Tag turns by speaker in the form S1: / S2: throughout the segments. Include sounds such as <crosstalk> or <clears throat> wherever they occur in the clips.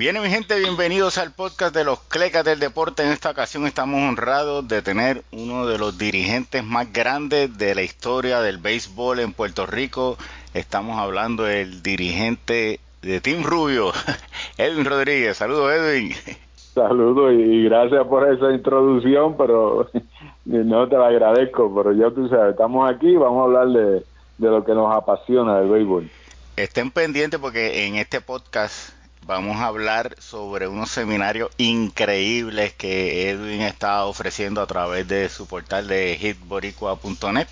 S1: Bien, mi gente, bienvenidos al podcast de los Clecas del Deporte. En esta ocasión estamos honrados de tener uno de los dirigentes más grandes de la historia del béisbol en Puerto Rico. Estamos hablando del dirigente de Team Rubio, <laughs> Edwin Rodríguez. Saludos, Edwin.
S2: Saludos y gracias por esa introducción, pero <laughs> no te la agradezco, pero ya tú sabes, estamos aquí, vamos a hablar de, de lo que nos apasiona del béisbol.
S1: Estén pendientes porque en este podcast vamos a hablar sobre unos seminarios increíbles que Edwin está ofreciendo a través de su portal de hitboricua.net.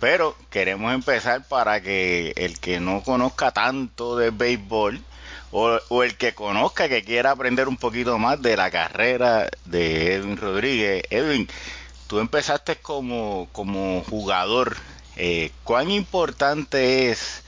S1: Pero queremos empezar para que el que no conozca tanto de béisbol o, el que conozca, que quiera aprender un poquito más de la carrera de Edwin Rodríguez. Edwin, tú empezaste como, como jugador. Eh, ¿Cuán importante es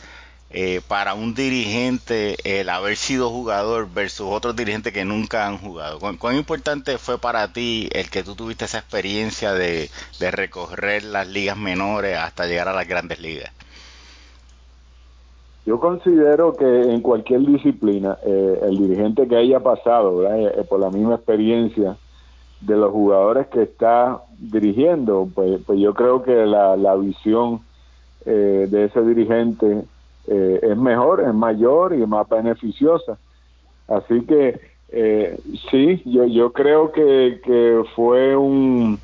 S1: eh, para un dirigente el haber sido jugador versus otros dirigentes que nunca han jugado? ¿Cuán, importante fue para ti el que tú tuviste esa experiencia de, recorrer las ligas menores hasta llegar a las grandes ligas?
S2: Yo considero que en cualquier disciplina, eh, el dirigente que haya pasado eh, por la misma experiencia de los jugadores que está dirigiendo, pues, pues yo creo que la, la visión eh, de ese dirigente eh, es mejor, es mayor y más beneficiosa. Así que eh, sí, yo, yo creo que, que fue un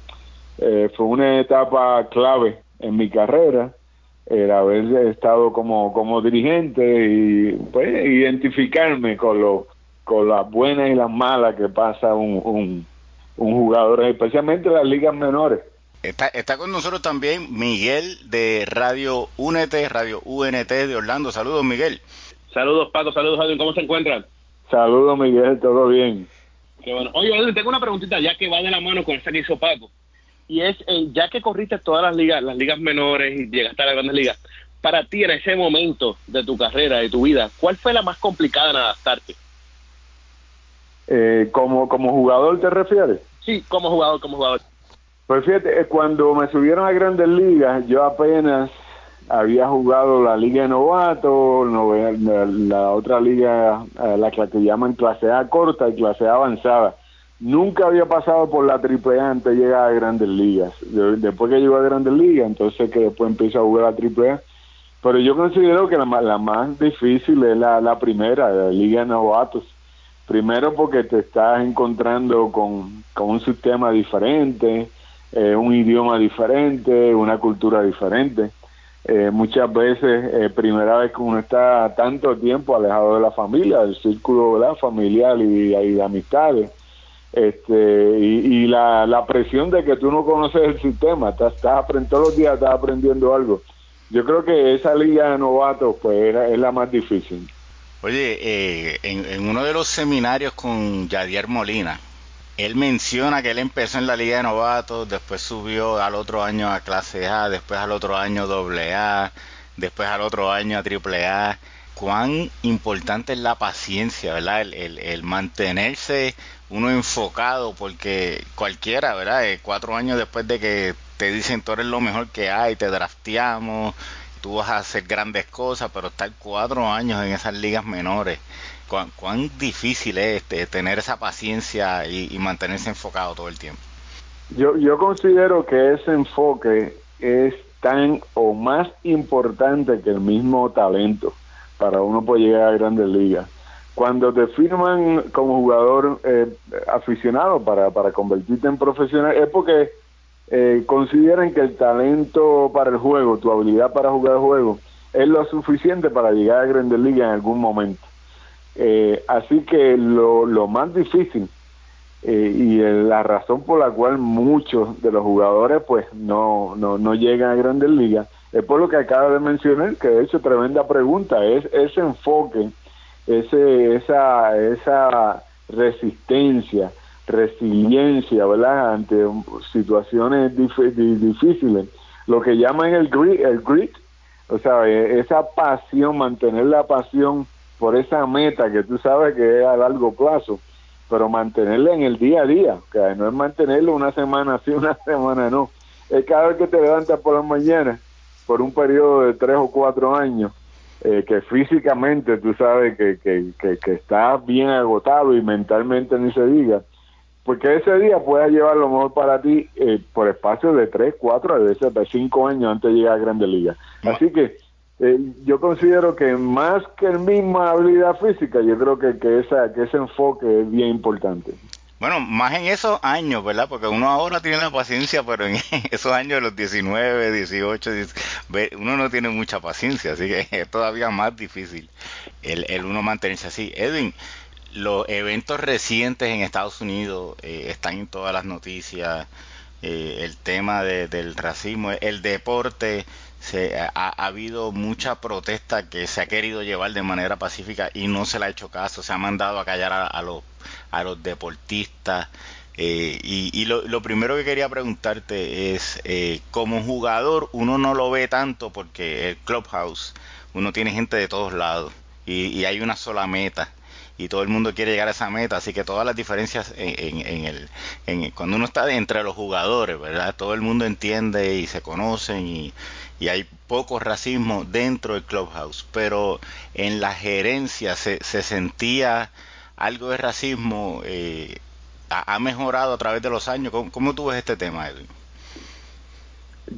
S2: eh, fue una etapa clave en mi carrera el haber estado como como dirigente y pues identificarme con lo con las buenas y las malas que pasa un, un, un jugador, especialmente en las ligas menores.
S1: Está, está con nosotros también Miguel de Radio UNT, Radio UNT de Orlando. Saludos, Miguel.
S3: Saludos, Paco. Saludos, Edwin. ¿Cómo se encuentran?
S2: Saludos, Miguel. Todo bien.
S3: Qué bueno. Oye, Edwin, tengo una preguntita ya que va de la mano con esa que hizo Paco. Y es, eh, ya que corriste todas las ligas, las ligas menores y llegaste a las grandes ligas, para ti en ese momento de tu carrera, de tu vida, ¿cuál fue la más complicada en adaptarte?
S2: Eh, ¿como, ¿Como jugador te refieres?
S3: Sí, como jugador, como jugador.
S2: Pues fíjate, cuando me subieron a Grandes Ligas, yo apenas había jugado la Liga de Novato, la, la, otra liga, la que llaman clase A corta y clase A avanzada. Nunca había pasado por la AAA antes de llegar a Grandes Ligas. Después que llegó a Grandes Ligas, entonces que después empiezo a jugar a AAA. Pero yo considero que la, la más difícil es la, la primera, la Liga de Novatos. Primero porque te estás encontrando con, con un sistema diferente, eh, un idioma diferente, una cultura diferente. Eh, muchas veces, eh, primera vez que uno está tanto tiempo alejado de la familia, del círculo familiar y, de amistades, este, y, y la, la, presión de que tú no conoces el sistema, estás, estás todos los días estás aprendiendo algo. Yo creo que esa liga de novatos pues era, es la más difícil.
S1: Oye, eh, en, en, uno de los seminarios con Yadier Molina, él menciona que él empezó en la Liga de Novatos, después subió al otro año a clase A, después al otro año doble A, después al otro año a triple A. Cuán importante es la paciencia, ¿verdad? El, el, el mantenerse uno enfocado, porque cualquiera, ¿verdad? Eh, cuatro años después de que te dicen tú eres lo mejor que hay, te drafteamos, tú vas a hacer grandes cosas, pero estar cuatro años en esas ligas menores cuán, difícil es este, tener esa paciencia y, y, mantenerse enfocado todo el tiempo.
S2: Yo, yo considero que ese enfoque es tan o más importante que el mismo talento para uno poder llegar a grandes ligas. Cuando te firman como jugador eh, aficionado para, para convertirte en profesional es porque eh, consideran que el talento para el juego, tu habilidad para jugar el juego, es lo suficiente para llegar a grandes ligas en algún momento. Eh, así que lo, lo más difícil eh, y la razón por la cual muchos de los jugadores pues no, no, no llegan a grandes ligas es por lo que acaba de mencionar, que de hecho tremenda pregunta, es ese enfoque, ese, esa, esa resistencia, resiliencia, ¿verdad? Ante situaciones dif difíciles, lo que llaman el grit, el grit, o sea, e, esa pasión, mantener la pasión por esa meta que tú sabes que es a largo plazo, pero mantenerla en el día a día, que no es mantenerlo una semana sí, <laughs> una semana no, es cada vez que te levantas por la mañana, por un periodo de tres o cuatro años, eh, que físicamente tú sabes que, que, que, está bien agotado y mentalmente ni se diga, porque ese día pueda llevar lo mejor para ti eh, por espacio de 3, 4, a veces de 5 años antes de llegar a Grandes Ligas. Así que eh, yo considero que más que el misma habilidad física, yo creo que, que, esa, que ese enfoque es bien importante.
S1: Bueno, más en esos años, ¿verdad? Porque uno ahora tiene la paciencia, pero en <laughs> esos años de los 19, 18, uno no tiene mucha paciencia, así que <laughs> es todavía más difícil el, el uno mantenerse así. Edwin, los eventos recientes en Estados Unidos eh, están en todas las noticias, eh, el tema del racismo, el deporte, se, ha, habido mucha protesta que se ha querido llevar de manera pacífica y no se le ha hecho caso, se ha mandado a callar a los a los deportistas. Eh, y, lo, primero que quería preguntarte es, eh, como jugador uno no lo ve tanto porque el clubhouse, uno tiene gente de todos lados y, hay una sola meta y todo el mundo quiere llegar a esa meta, así que todas las diferencias en, el, en, cuando uno está entre los jugadores, ¿verdad? Todo el mundo entiende y se conocen y, y hay poco racismo dentro del clubhouse, pero en la gerencia se, se sentía algo de racismo eh, ha, mejorado a través de los años. ¿Cómo, tú ves este tema, Edwin?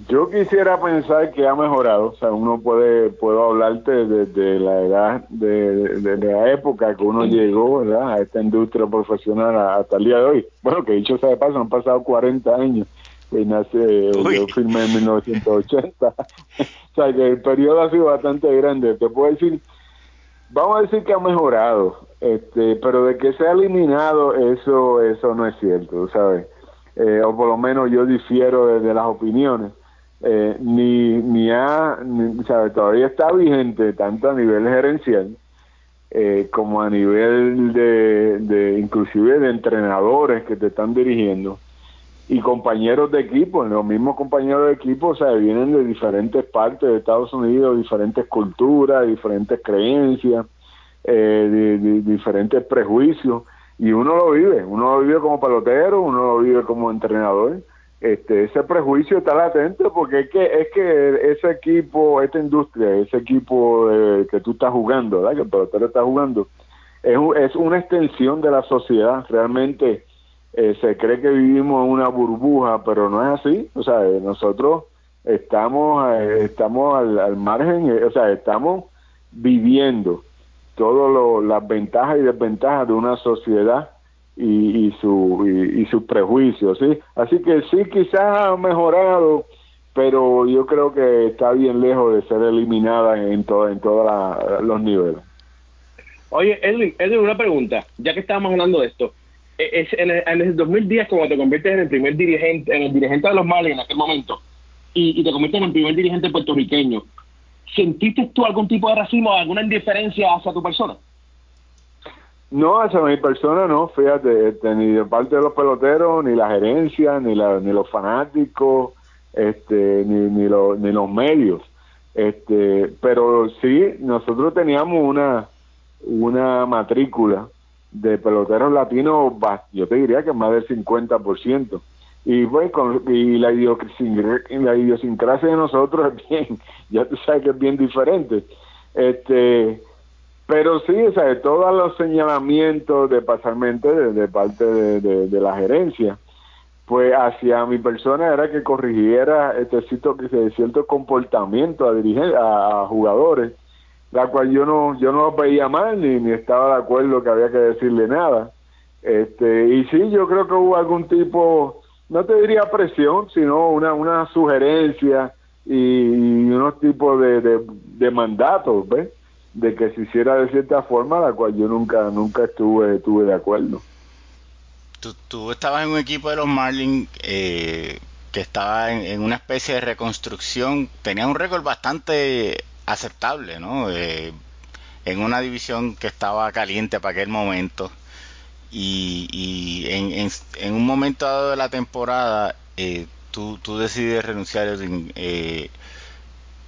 S2: Yo quisiera pensar que ha mejorado, o sea, uno puede, puedo hablarte desde la edad, de, la época que uno llegó, ¿verdad? A esta industria profesional hasta el día de hoy. Bueno, que dicho sea de paso, han pasado 40 años, y nace, yo firmé en 1980, <laughs> o sea, que el periodo ha sido bastante grande. Te puedo decir, vamos a decir que ha mejorado, este, pero de que se ha eliminado, eso, eso no es cierto, ¿sabes? Eh, o por lo menos yo difiero de, las opiniones. Eh, ni, ni ha, ¿sabes? Todavía está vigente tanto a nivel gerencial eh, como a nivel de, de, inclusive de entrenadores que te están dirigiendo y compañeros de equipo, los mismos compañeros de equipo, o sea, vienen de diferentes partes de Estados Unidos, diferentes culturas, diferentes creencias, eh, diferentes prejuicios, y uno lo vive, uno lo vive como pelotero, uno lo vive como entrenador. Este, ese prejuicio está latente porque es que es que ese equipo, esta industria, ese equipo eh, que tú estás jugando, que el pelotero está jugando, es, es una extensión de la sociedad. Realmente eh, se cree que vivimos en una burbuja, pero no es así. O sea, nosotros estamos, estamos al, al margen, o sea, estamos viviendo todas las ventajas y desventajas de una sociedad y, y su y, sus prejuicios sí así que sí quizás ha mejorado pero yo creo que está bien lejos de ser eliminada en en todos los niveles.
S3: Oye Edwin, Edwin una pregunta ya que estábamos hablando de esto. E, en el, en el 2010 cuando te conviertes en el primer dirigente en el dirigente de los Marlins en aquel momento y, y te conviertes en el primer dirigente puertorriqueño ¿Sentiste tú algún tipo de racismo, alguna indiferencia hacia tu persona?
S2: No, hacia mi persona no, fíjate, este, ni de parte de los peloteros, ni la gerencia, ni, la, ni los fanáticos, este, ni, ni, ni los medios. Este, pero sí, nosotros teníamos una, una matrícula de peloteros latinos, yo te diría que más del 50% y pues con, y la idiosincrasia, la idiosincrasia de nosotros es bien <laughs> ya tú sabes que es bien diferente este pero sí o sea todos los señalamientos de pasarmente de, parte de, de, la gerencia pues hacia mi persona era que corrigiera este cierto, cierto comportamiento a dirigir a, jugadores la cual yo no yo no veía mal ni, estaba de acuerdo que había que decirle nada este y sí yo creo que hubo algún tipo no te diría presión, sino una, una sugerencia y, unos tipos de, de, mandatos, ¿ves? De que se hiciera de cierta forma, la cual yo nunca nunca estuve, estuve de acuerdo.
S1: Tú, estabas en un equipo de los Marlins eh, que estaba en, una especie de reconstrucción, tenía un récord bastante aceptable, ¿no? Eh, en una división que estaba caliente para aquel momento y, en, en, un momento dado de la temporada eh, tú, tú decides renunciar eh,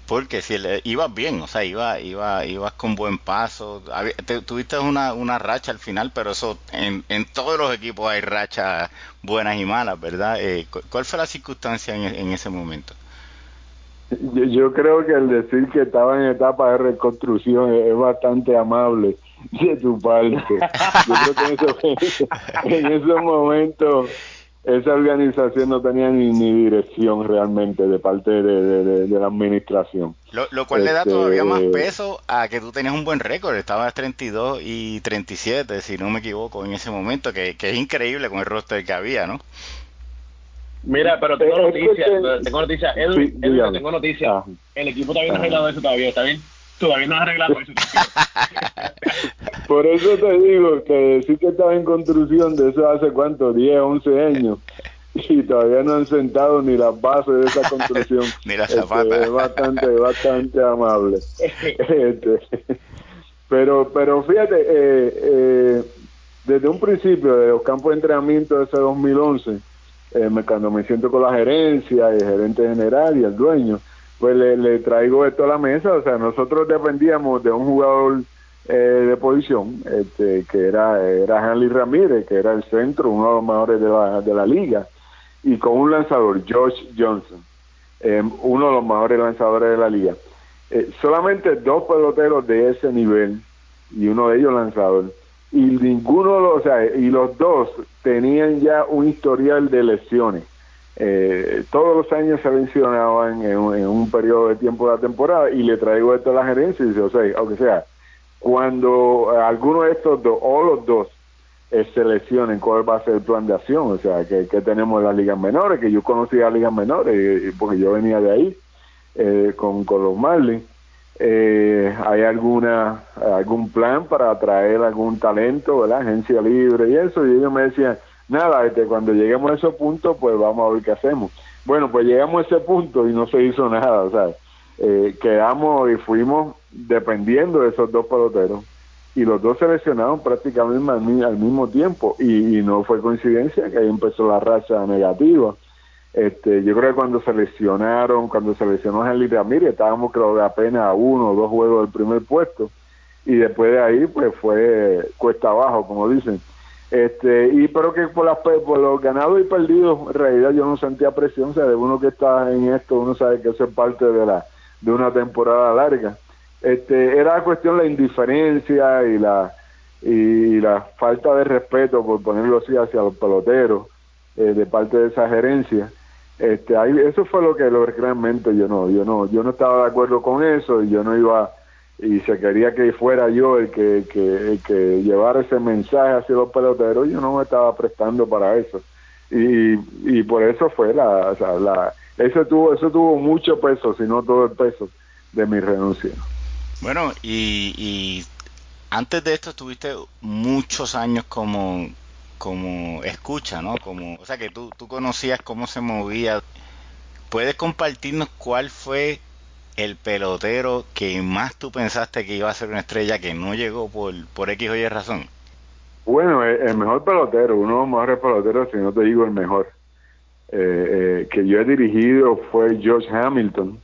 S1: porque si ibas bien, o sea, iba, iba, ibas con buen paso, tuviste una, una racha al final, pero eso en, en todos los equipos hay rachas buenas y malas, ¿verdad? Eh, ¿Cuál fue la circunstancia en, en ese momento?
S2: Yo, creo que el decir que estaba en etapa de reconstrucción es, bastante amable de tu parte. <laughs> Yo creo que en, esos momentos esa organización no tenía ni, dirección realmente de parte de, la administración.
S1: Lo, cual le da todavía más este, peso a que tú tenías un buen récord, estabas 32 y 37, si no me equivoco, en ese momento, que, que es increíble con el roster que había, ¿no?
S3: Mira, pero tengo noticias, tengo noticias, él, tengo noticias. Ah. El equipo todavía no ha arreglado eso todavía, ¿está bien? Todavía no ha arreglado eso. <laughs>
S2: Por eso te digo que sí que estaba en construcción de eso hace cuánto, 10, 11 años. Y todavía no han sentado ni las bases de esa construcción. <laughs>
S1: ni las zapatas.
S2: Este, es bastante, bastante amable. <laughs> Este, pero, pero fíjate, eh, eh, desde un principio de los campos de entrenamiento de ese 2011, eh, cuando me siento con la gerencia, el gerente general y el dueño, pues le, traigo esto a la mesa. O sea, nosotros dependíamos de un jugador eh, de posición, este, que era, era Hanley Ramírez, que era el centro, uno de los mejores de la, de la liga, y con un lanzador, George Johnson, eh, uno de los mejores lanzadores de la liga. solamente dos peloteros de ese nivel, y uno de ellos lanzador, y ninguno, o sea, y los dos tenían ya un historial de lesiones. Eh, todos los años se mencionaban en, un periodo de tiempo de la temporada y le traigo esto a la gerencia y dice, o sea, aunque sea, cuando alguno de estos dos o los dos eh, se lesionen, ¿cuál va a ser el plan de acción? O sea, que, tenemos las ligas menores, que yo conocía las ligas menores porque yo venía de ahí eh, con, con los Marlins eh, hay alguna algún plan para atraer algún talento, ¿verdad? Agencia libre y eso, y ellos me decían, nada, este, cuando lleguemos a ese punto, pues vamos a ver qué hacemos. Bueno, pues llegamos a ese punto y no se hizo nada, o sea, eh, quedamos y fuimos dependiendo de esos dos peloteros y los dos seleccionaron prácticamente al, mismo tiempo y, y no fue coincidencia que ahí empezó la racha negativa este, yo creo que cuando seleccionaron, cuando seleccionó a Henry Ramírez, estábamos creo que apenas uno o dos juegos del primer puesto y después de ahí pues fue cuesta abajo, como dicen. Este, y pero que por, las, por los ganados y perdidos, en realidad yo no sentía presión, o sea, de uno que está en esto, uno sabe que eso es parte de la de una temporada larga. Este, era cuestión la indiferencia y la y la falta de respeto, por ponerlo así, hacia los peloteros eh, de parte de esa gerencia este, ahí, eso fue lo que lo, realmente yo no, yo no, yo no estaba de acuerdo con eso y yo no iba y se quería que fuera yo el que, que, que llevara ese mensaje hacia los peloteros, yo no me estaba prestando para eso. Y, y por eso fue la, o sea, la eso tuvo, eso tuvo mucho peso, si no todo el peso de mi renuncia.
S1: Bueno, y, y antes de esto estuviste muchos años como, como escucha, ¿no? Como, o sea, que tú, tú conocías cómo se movía. ¿Puedes compartirnos cuál fue el pelotero que más tú pensaste que iba a ser una estrella que no llegó por, por X o Y razón?
S2: Bueno, el, mejor pelotero, uno de los mejores peloteros, si no te digo el mejor, eh, eh, que yo he dirigido fue George Hamilton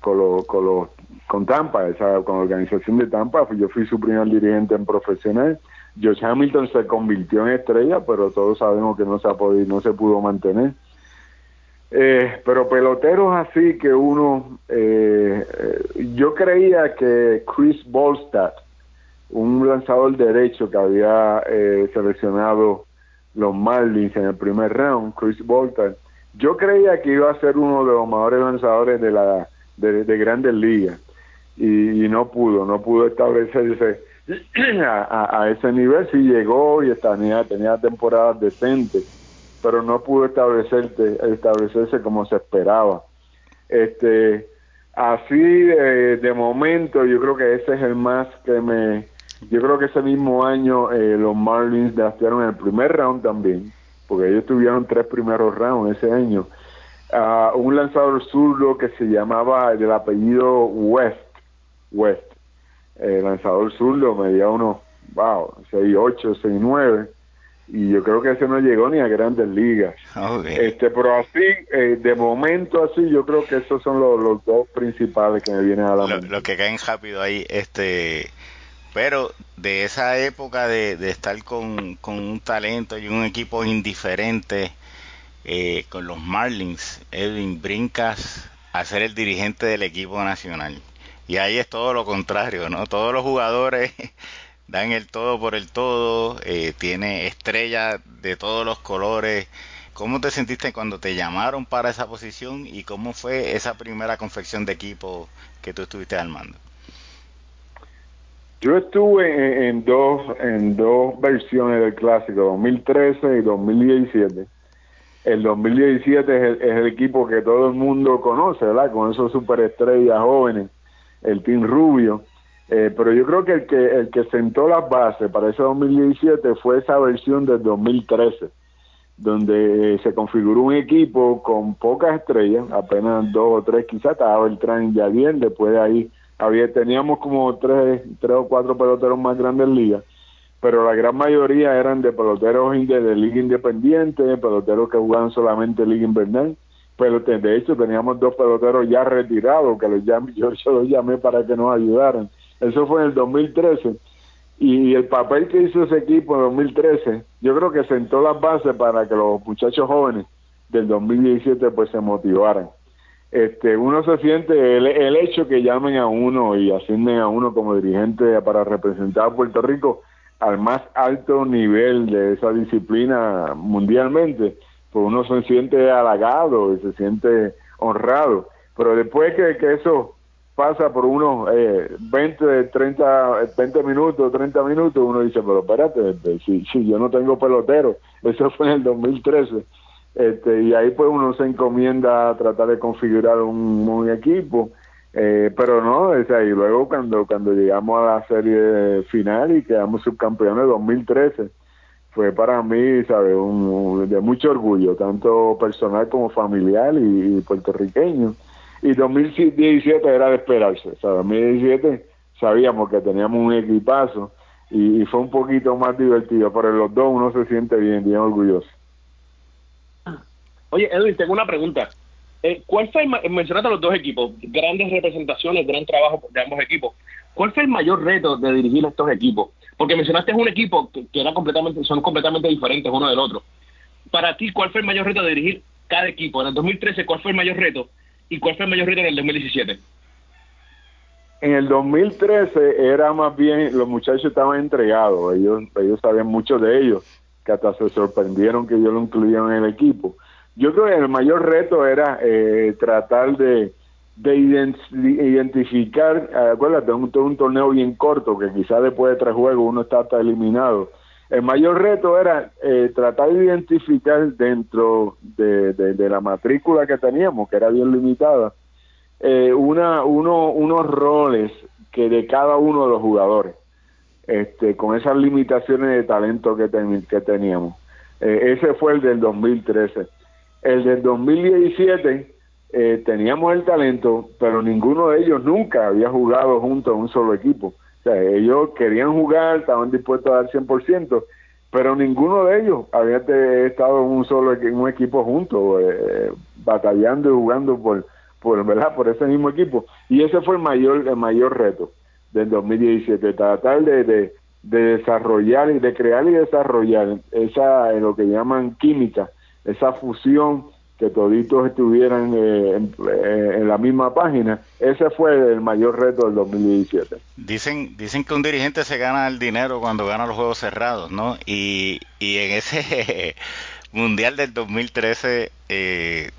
S2: con, con, lo, con Tampa, esa, con la organización de Tampa. Yo fui su primer dirigente en profesional George Hamilton se convirtió en estrella, pero todos sabemos que no se, ha podido, no se pudo mantener. Eh, pero peloteros así que uno, eh, eh, yo creía que Chris Bolstad, un lanzador derecho que había seleccionado los Marlins en el primer round, Chris Bolstad, yo creía que iba a ser uno de los mejores lanzadores de la de, grandes ligas y, y, no pudo, no pudo establecerse <clears throat> a, ese nivel sí llegó y tenía, tenía temporadas decentes, pero no pudo establecerse, establecerse como se esperaba. Este, así de, momento, yo creo que ese es el más que me. Yo creo que ese mismo año eh, los Marlins draftearon en el primer round también, porque ellos tuvieron tres primeros rounds ese año. a un lanzador zurdo que se llamaba del apellido West, West el lanzador zurdo medía unos, wow, 6'8, 6'9 y yo creo que ese no llegó ni a grandes ligas. Este, pero así, eh, de momento así, yo creo que esos son los, dos principales que me vienen a la mente.
S1: Los que caen rápido ahí, este, pero de esa época de, de estar con, con, un talento y un equipo indiferente, eh, con los Marlins, Edwin Brincas, a ser el dirigente del equipo nacional. Y ahí es todo lo contrario, ¿no? Todos los jugadores <laughs> dan el todo por el todo, eh, tiene estrellas de todos los colores. ¿Cómo te sentiste cuando te llamaron para esa posición y cómo fue esa primera confección de equipo que tú estuviste al mando?
S2: Yo estuve en, dos en dos versiones del clásico, 2013 y 2017. El 2017 es el, es el equipo que todo el mundo conoce, ¿verdad? Con esos superestrellas jóvenes, el Team Rubio. Eh, pero yo creo que el que el que sentó las bases para ese 2017 fue esa versión del 2013, donde se configuró un equipo con pocas estrellas, apenas dos o tres quizás, estaba Beltrán y Yadier, después de ahí había, teníamos como tres, tres o cuatro peloteros más grandes en liga, pero la gran mayoría eran de peloteros de, liga independiente, peloteros que jugaban solamente liga invernal. Pero de hecho teníamos dos peloteros ya retirados que los llamé, <laughs> yo, los llamé para que nos ayudaran. Eso fue en el 2013 y el papel que hizo ese equipo en 2013, yo creo que sentó las bases para que los muchachos jóvenes del 2017 pues se motivaran. Este, uno se siente el, el hecho que llamen a uno y asignen a uno como dirigente para representar a Puerto Rico al más alto nivel de esa disciplina mundialmente, pues uno se siente halagado y se siente honrado. Pero después que, que eso pasa por unos eh, 20, 30, 20 minutos, 30 minutos, uno dice, pero espérate, este, si, si yo no tengo pelotero, <laughs> eso fue en el 2013 este, y ahí pues uno se encomienda a tratar de configurar un, equipo, eh, pero no, es ahí luego cuando, cuando llegamos a la serie final y quedamos subcampeones 2013, fue para mí, ¿sabes? Un, de mucho orgullo, tanto personal como familiar y, puertorriqueño. Y 2017 era de esperarse, ¿sabes? 2017 sabíamos que teníamos un equipazo y, y fue un poquito más divertido, pero los dos uno se siente bien, bien orgulloso.
S3: Oye, Edwin, tengo una pregunta. Eh, ¿Cuál fue, el, mencionaste los dos equipos, grandes representaciones, gran trabajo de ambos equipos. ¿Cuál fue el mayor reto de dirigir estos equipos? Porque mencionaste un equipo que, que era completamente, son completamente diferentes uno del otro. Para ti, ¿cuál fue el mayor reto de dirigir cada equipo? En el 2013, ¿cuál fue el mayor reto? ¿Y cuál fue el mayor reto en el 2017?
S2: En el 2013 era más bien, los muchachos estaban entregados, ellos, ellos sabían mucho de ellos, que hasta se sorprendieron que yo lo incluía en el equipo yo creo que el mayor reto era eh, tratar de, de identificar, acuérdate, un, un torneo bien corto, que quizás después de tres juegos uno está hasta eliminado. El mayor reto era eh, tratar de identificar dentro de, de, la matrícula que teníamos, que era bien limitada, eh, una, uno, unos roles que de cada uno de los jugadores, este, con esas limitaciones de talento que, que teníamos. ese fue el del 2013 el del 2017 eh, teníamos el talento, pero ninguno de ellos nunca había jugado junto a un solo equipo. O sea, ellos querían jugar, estaban dispuestos a dar 100%, pero ninguno de ellos había estado en un solo en un equipo junto, eh, batallando y jugando por, por, ¿verdad? por ese mismo equipo. Y ese fue el mayor, el mayor reto del 2017, tratar de, de, de desarrollar y de crear y desarrollar esa, lo que llaman química esa fusión, que toditos estuvieran eh, eh, en, la misma página, ese fue el mayor reto del 2017.
S1: Dicen, dicen que un dirigente se gana el dinero cuando gana los juegos cerrados, ¿no? Y, y en ese <laughs> Mundial del 2013 eh,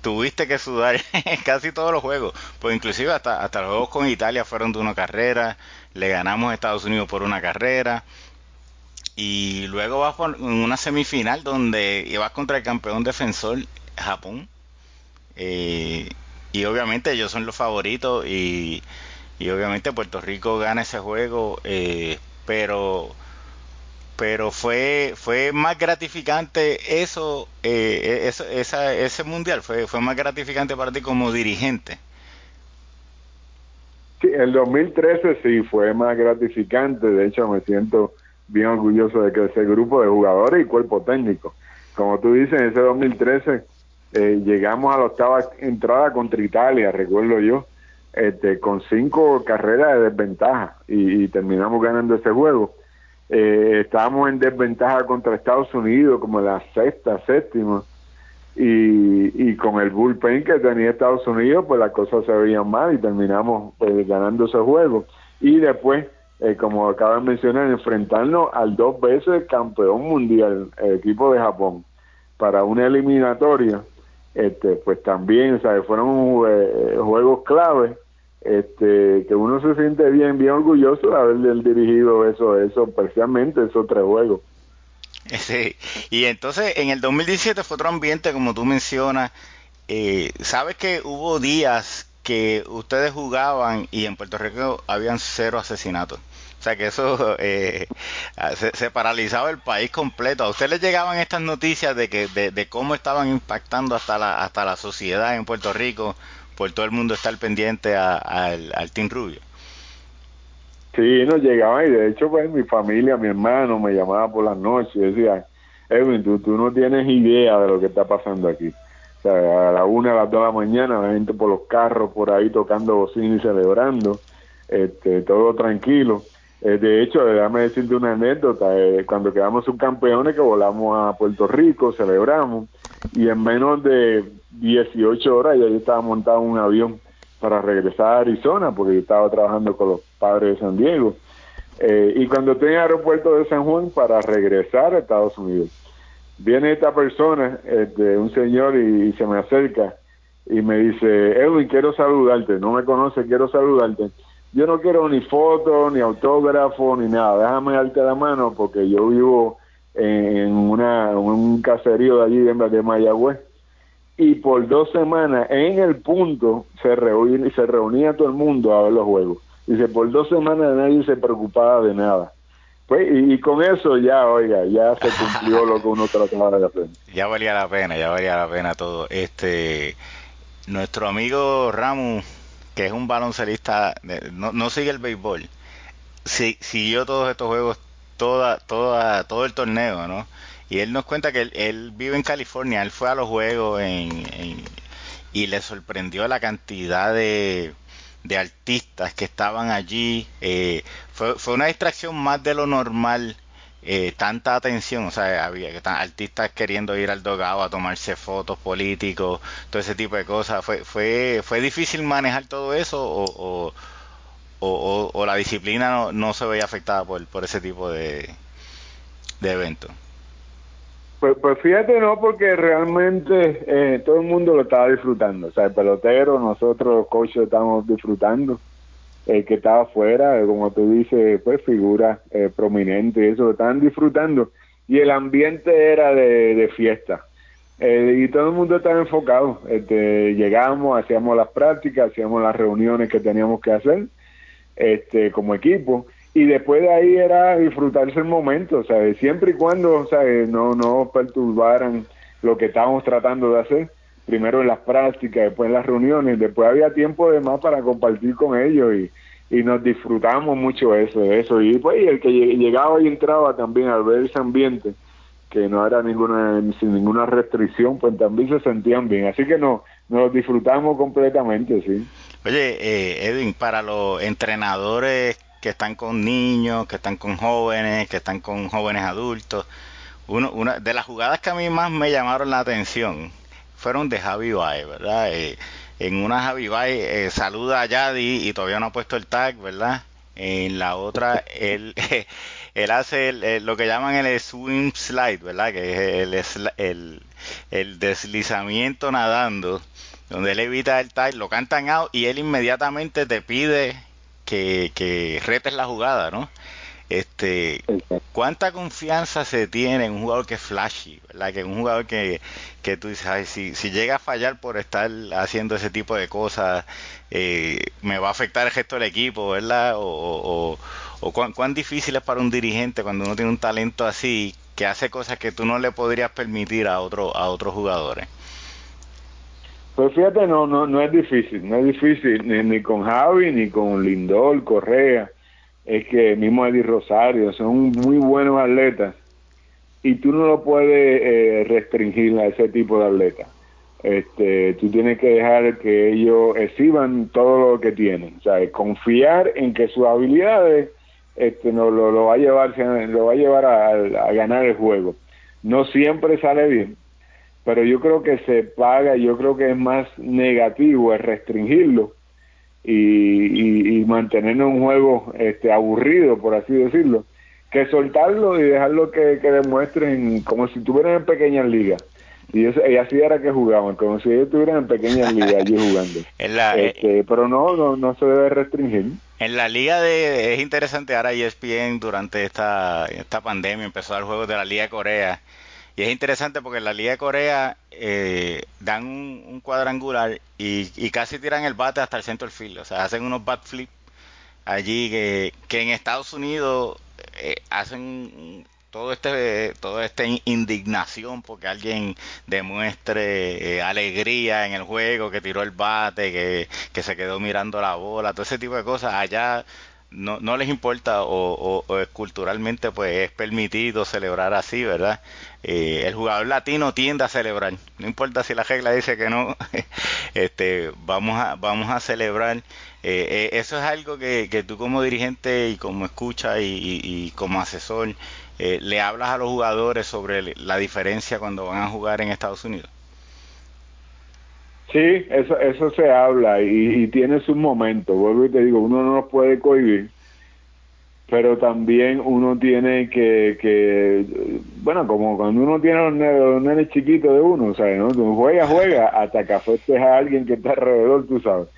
S1: tuviste que sudar <laughs> casi todos los juegos, pues inclusive hasta, hasta los juegos con Italia fueron de una carrera, le ganamos a Estados Unidos por una carrera, y luego vas por una semifinal donde ibas contra el campeón defensor Japón. Eh, y obviamente ellos son los favoritos y, obviamente Puerto Rico gana ese juego, eh, pero pero fue fue más gratificante eso, eh, eso esa, ese mundial fue fue más gratificante para ti como dirigente.
S2: Sí, el 2013 sí fue más gratificante, de hecho me siento bien orgulloso de que ese grupo de jugadores y cuerpo técnico. Como tú dices, en ese 2013 eh, llegamos a la octava entrada contra Italia, recuerdo yo, este, con cinco carreras de desventaja y, terminamos ganando ese juego. Eh, estábamos en desventaja contra Estados Unidos como la sexta, séptima, y, con el bullpen que tenía Estados Unidos, pues las cosas se veían mal y terminamos pues, ganando ese juego. Y después, eh, como acaba de mencionar, enfrentarnos al dos veces campeón mundial, el equipo de Japón, para una eliminatoria, este, pues también, sea, fueron eh, juegos clave, este, que uno se siente bien, bien orgulloso de haber dirigido eso, eso, precisamente esos tres juegos.
S1: Sí. Y entonces en el 2017 fue otro ambiente, como tú mencionas. Eh, ¿Sabes que hubo días que ustedes jugaban y en Puerto Rico habían cero asesinatos? O sea que eso eh, se, paralizaba el país completo. ¿A ustedes les llegaban estas noticias de que de, cómo estaban impactando hasta la hasta la sociedad en Puerto Rico por todo el mundo estar pendiente al, al Team Rubio?
S2: Sí, nos llegaba y de hecho pues mi familia, mi hermano me llamaba por las noches y decía, Edwin, tú, tú no tienes idea de lo que está pasando aquí. O sea, a la una, a las dos de la mañana, la gente por los carros, por ahí tocando bocina y celebrando, este, todo tranquilo. Eh, de hecho, déjame decirte una anécdota, eh, cuando quedamos subcampeones que volamos a Puerto Rico, celebramos, y en menos de 18 horas ya yo estaba montado en un avión para regresar a Arizona, porque yo estaba trabajando con los padres de San Diego. Eh, y cuando estoy en el aeropuerto de San Juan para regresar a Estados Unidos, viene esta persona, este, un señor, y, se me acerca y me dice, Edwin, quiero saludarte, no me conoce, quiero saludarte. Yo no quiero ni foto, ni autógrafo, ni nada, déjame darte la mano porque yo vivo en, una, un caserío de allí de, Mayagüez y por dos semanas en el punto se reunía, se reunía todo el mundo a ver los juegos. Dice, por dos semanas nadie se preocupaba de nada. Pues, y, con eso ya, oiga, ya se cumplió lo que uno trataba de hacer. <laughs>
S1: Ya valía la pena, ya valía la pena todo. Este, nuestro amigo Ramu, que es un baloncelista, no, no sigue el béisbol, siguió todos estos juegos, toda, toda, todo el torneo, ¿no? Y él nos cuenta que él, vive en California, él fue a los juegos y le sorprendió la cantidad de, artistas que estaban allí. Eh, fue, fue una distracción más de lo normal. Eh, tanta atención, o sea, había artistas queriendo ir al dogado a tomarse fotos políticos, todo ese tipo de cosas. ¿Fue, fue, fue difícil manejar todo eso o, o, o, la disciplina no, no, se veía afectada por, por ese tipo de, de eventos?
S2: Pues, pues fíjate, no, porque realmente eh, todo el mundo lo estaba disfrutando. O sea, el pelotero, nosotros los coaches estamos disfrutando. El que estaba afuera, eh, como tú dices, pues figura eh, prominente, eso lo estaban disfrutando. Y el ambiente era de, fiesta. y todo el mundo estaba enfocado. Este, llegamos, hacíamos las prácticas, hacíamos las reuniones que teníamos que hacer este, como equipo y después de ahí era disfrutarse el momento, sea, Siempre y cuando, ¿sabes? No, no perturbaran lo que estábamos tratando de hacer, primero en las prácticas, después en las reuniones, después había tiempo de más para compartir con ellos y, y nos disfrutamos mucho eso, eso. Y pues el que llegaba y entraba también al ver ese ambiente, que no era ninguna, sin ninguna restricción, pues también se sentían bien. Así que no, nos disfrutamos completamente, sí.
S1: Oye, eh, Edwin, para los entrenadores que están con niños, que están con jóvenes, que están con jóvenes adultos. Uno, una de las jugadas que a mí más me llamaron la atención fueron de Javi Baez, ¿verdad? Eh, en una Javi Baez eh, saluda a Yadi y todavía no ha puesto el tag, ¿verdad? En la otra, <laughs> él, <laughs> él hace lo que llaman el swim slide, ¿verdad? Que es el, el, el deslizamiento nadando, donde él evita el tag, lo cantan out y él inmediatamente te pide que, que retes la jugada, ¿no? Este, ¿cuánta confianza se tiene en un jugador que es flashy, ¿verdad? Que un jugador que, que tú dices, si, si llega a fallar por estar haciendo ese tipo de cosas, eh, me va a afectar el gesto del equipo, ¿verdad? O, o, cuán, difícil es para un dirigente cuando uno tiene un talento así que hace cosas que tú no le podrías permitir a otro, a otros jugadores.
S2: Pues fíjate, no, no, no es difícil, no es difícil ni, con Javi, ni con Lindol, Correa, es que mismo Eddie Rosario, son muy buenos atletas y tú no lo puedes eh, restringir a ese tipo de atletas. Este, tú tienes que dejar que ellos exhiban todo lo que tienen, o sea, confiar en que sus habilidades este, no, lo, lo va a llevar, lo va a, llevar a ganar el juego. No siempre sale bien, pero yo creo que se paga, yo creo que es más negativo es restringirlo y, y, mantenerlo en un juego este, aburrido, por así decirlo, que soltarlo y dejarlo que, que demuestren como si estuvieran en pequeñas ligas. Y, así era que jugaban, como si ellos estuvieran en pequeñas <laughs> ligas allí jugando. este, pero no, no, no se debe restringir.
S1: En la liga de, es interesante, ahora ESPN durante esta, esta pandemia empezó a dar juegos de la Liga de Corea y es interesante porque en la Liga de Corea eh, dan un, cuadrangular y, casi tiran el bate hasta el centro del field. O sea, hacen unos bat flip allí que, que en Estados Unidos eh, hacen todo este toda esta indignación porque alguien demuestre eh, alegría en el juego que tiró el bate que, que se quedó mirando la bola todo ese tipo de cosas allá no, no les importa o, culturalmente pues es permitido celebrar así, ¿verdad? Eh, el jugador latino tiende a celebrar, no importa si la regla dice que no, <laughs> este, vamos a, vamos a celebrar. Eh, eh, eso es algo que, que, tú como dirigente y como escucha y, como asesor le hablas a los jugadores sobre la diferencia cuando van a jugar en Estados Unidos.
S2: Sí, eso, eso se habla y, tiene su momento. Vuelvo y te digo, uno no puede cohibir, pero también uno tiene que, que bueno, como cuando uno tiene los nenes, nenes chiquitos de uno, ¿sabes? ¿no? Juega, juega, hasta que afectes a alguien que está alrededor, tú sabes.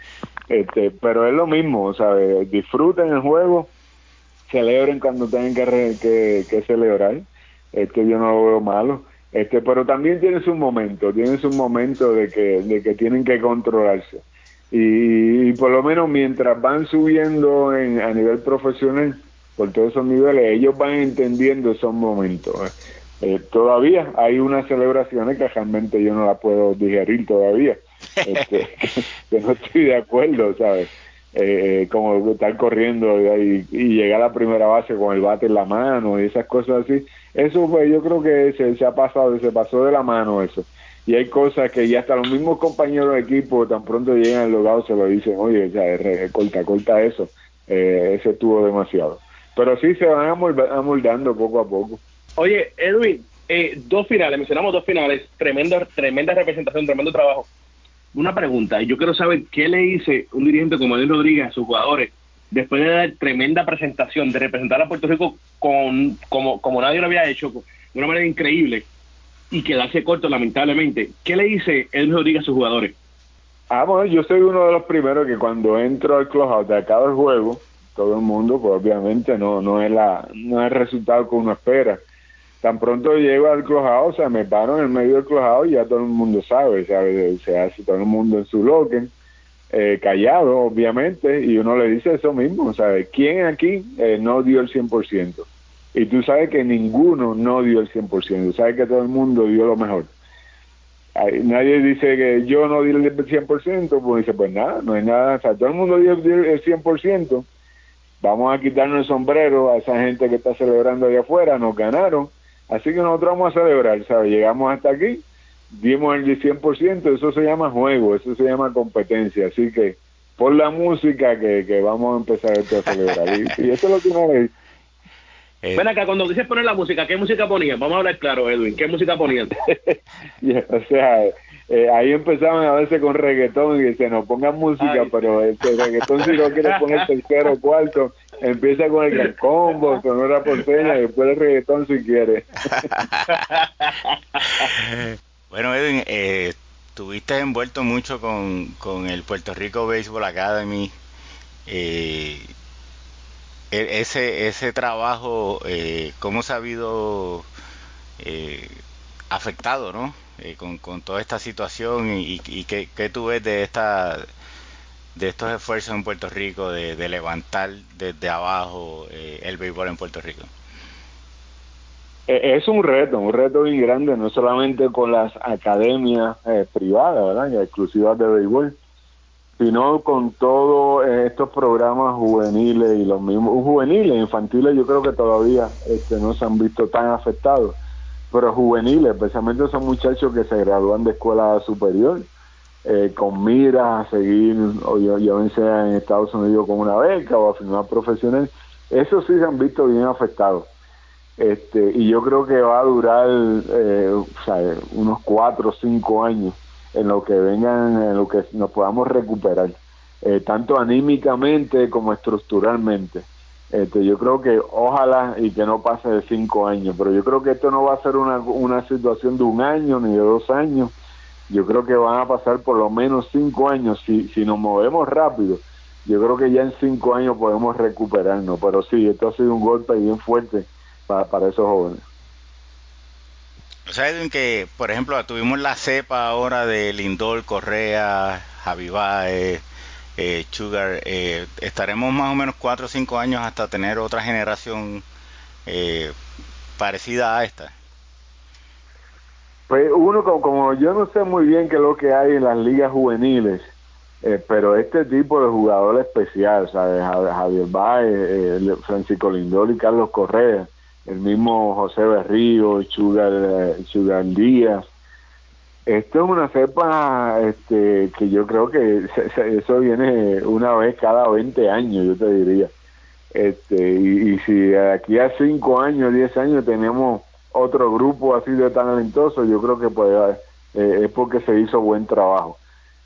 S2: Este, pero es lo mismo, ¿sabes? Disfruten el juego, celebren cuando tengan que, que, que celebrar. Este, yo no lo veo malo este, pero también tiene su momento, tiene su momento de que, de que tienen que controlarse. Y, por lo menos mientras van subiendo en, a nivel profesional, por todos esos niveles, ellos van entendiendo esos momentos. Eh, todavía hay unas celebraciones que realmente yo no las puedo digerir todavía, <laughs> este, <laughs> que, no estoy de acuerdo, ¿sabes? Eh, como estar corriendo y, y, llegar a la primera base con el bate en la mano y esas cosas así, eso pues yo creo que se, se ha pasado, se pasó de la mano eso. Y hay cosas que ya hasta los mismos compañeros de equipo tan pronto llegan al logado se lo dicen, oye, ya, corta, corta eso, eh, ese estuvo demasiado. Pero sí se van amoldando poco a poco.
S3: Oye, Edwin, eh, dos finales, mencionamos dos finales, tremenda, tremenda representación, tremendo trabajo. Una pregunta, y yo quiero saber qué le dice un dirigente como Edwin Rodríguez a sus jugadores después de dar tremenda presentación, de representar a Puerto Rico con, como, como nadie lo había hecho, de una manera increíble, y quedarse corto lamentablemente, ¿qué le dice Edwin Rodríguez a sus jugadores?
S2: Ah, bueno, yo soy uno de los primeros que cuando entro al clubhouse de acá del juego, todo el mundo, pues obviamente no, no es la, no es el resultado que uno espera. Tan pronto llego al clubhouse, o sea, me paro en el medio del clubhouse y ya todo el mundo sabe, ¿sabe? se hace todo el mundo en su locker eh, callado, obviamente, y uno le dice eso mismo, ¿sabes? ¿Quién aquí eh, no dio el 100%? Y tú sabes que ninguno no dio el 100%, sabes que todo el mundo dio lo mejor. nadie dice que yo no di el 100%, pues dice, pues nada, no hay nada, o sea, todo el mundo dio, el 100%, vamos a quitarnos el sombrero a esa gente que está celebrando allá afuera, nos ganaron, así que nosotros vamos a celebrar, ¿sabes? Llegamos hasta aquí, dimos el 100%, eso se llama juego, eso se llama competencia, así que por la música que, que vamos a empezar esto a celebrar. Y, eso es lo que uno
S3: eh, Ven acá, cuando dices poner la música, ¿qué música ponían? Vamos a hablar claro, Edwin, ¿qué música ponían? <laughs>
S2: o sea, eh, ahí empezaban a veces con reggaetón y se nos pongan música, pero este reggaetón si no quieres poner <laughs> tercero o cuarto, empieza con el gran combo, sonora porteña y después el reggaetón si quieres. <laughs>
S1: Bueno, Edwin, eh, estuviste envuelto mucho con, con, el Puerto Rico Baseball Academy. Eh, e, ese, ese trabajo, eh, ¿cómo se ha habido eh, afectado, ¿no? Eh, con, con, toda esta situación y, y qué, qué, tú ves de esta de estos esfuerzos en Puerto Rico de, levantar desde abajo el béisbol en Puerto Rico.
S2: Eh, es un reto, un reto muy grande, no solamente con las academias eh, privadas, ¿verdad? exclusivas de béisbol, sino con todos eh, estos programas juveniles y los mismos juveniles, infantiles, yo creo que todavía este, no se han visto tan afectados, pero juveniles, especialmente esos muchachos que se gradúan de escuela superior, con miras a seguir, o yo, yo en Estados Unidos con una beca o a firmar profesional, esos sí se han visto bien afectados este, y yo creo que va a durar eh, unos cuatro o cinco años en lo que vengan, en lo que nos podamos recuperar, eh, tanto anímicamente como estructuralmente. Este, yo creo que ojalá y que no pase de cinco años, pero yo creo que esto no va a ser una, una situación de un año ni de dos años. Yo creo que van a pasar por lo menos cinco años. Si, si nos movemos rápido, yo creo que ya en cinco años podemos recuperarnos. Pero sí, esto ha sido un golpe bien fuerte para, para esos jóvenes.
S1: O sea, Edwin, que por ejemplo tuvimos la cepa ahora de Lindor, Correa, Javi Baez, eh, Sugar, eh, estaremos más o menos cuatro o cinco años hasta tener otra generación eh, parecida a esta.
S2: Pues uno como, como, yo no sé muy bien qué es lo que hay en las ligas juveniles, eh, pero este tipo de jugador especial, ¿sabes? Javier Baez, Francisco Lindor y Carlos Correa, el mismo José Berrío, Sugar, Sugar Díaz, esto es una cepa este, que yo creo que eso viene una vez cada 20 años, yo te diría. Este, y, si aquí a 5 años, 10 años tenemos otro grupo así de talentoso, yo creo que pues, eh, es porque se hizo buen trabajo.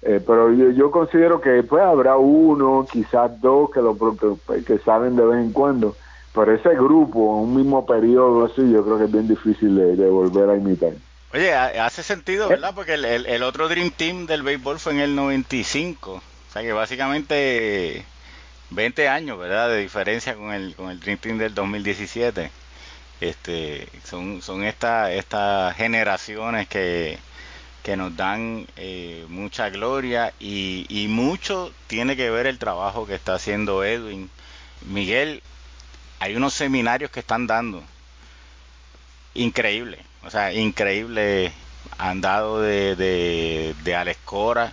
S2: Eh, pero yo, yo considero que pues habrá uno, quizás dos que, lo, que, que salen de vez en cuando, pero ese grupo, un mismo periodo así, yo creo que es bien difícil de volver a imitar.
S1: Oye, hace sentido, ¿verdad? Porque el, el, otro Dream Team del béisbol fue en el 95. O sea que básicamente 20 años, ¿verdad? De diferencia con el, con el Dream Team del 2017. Este, son son estas estas generaciones que, que nos dan eh, mucha gloria y, y mucho tiene que ver el trabajo que está haciendo Edwin. Miguel, hay unos seminarios que están dando. Increíble o sea, increíble andado de, de, Alex Cora,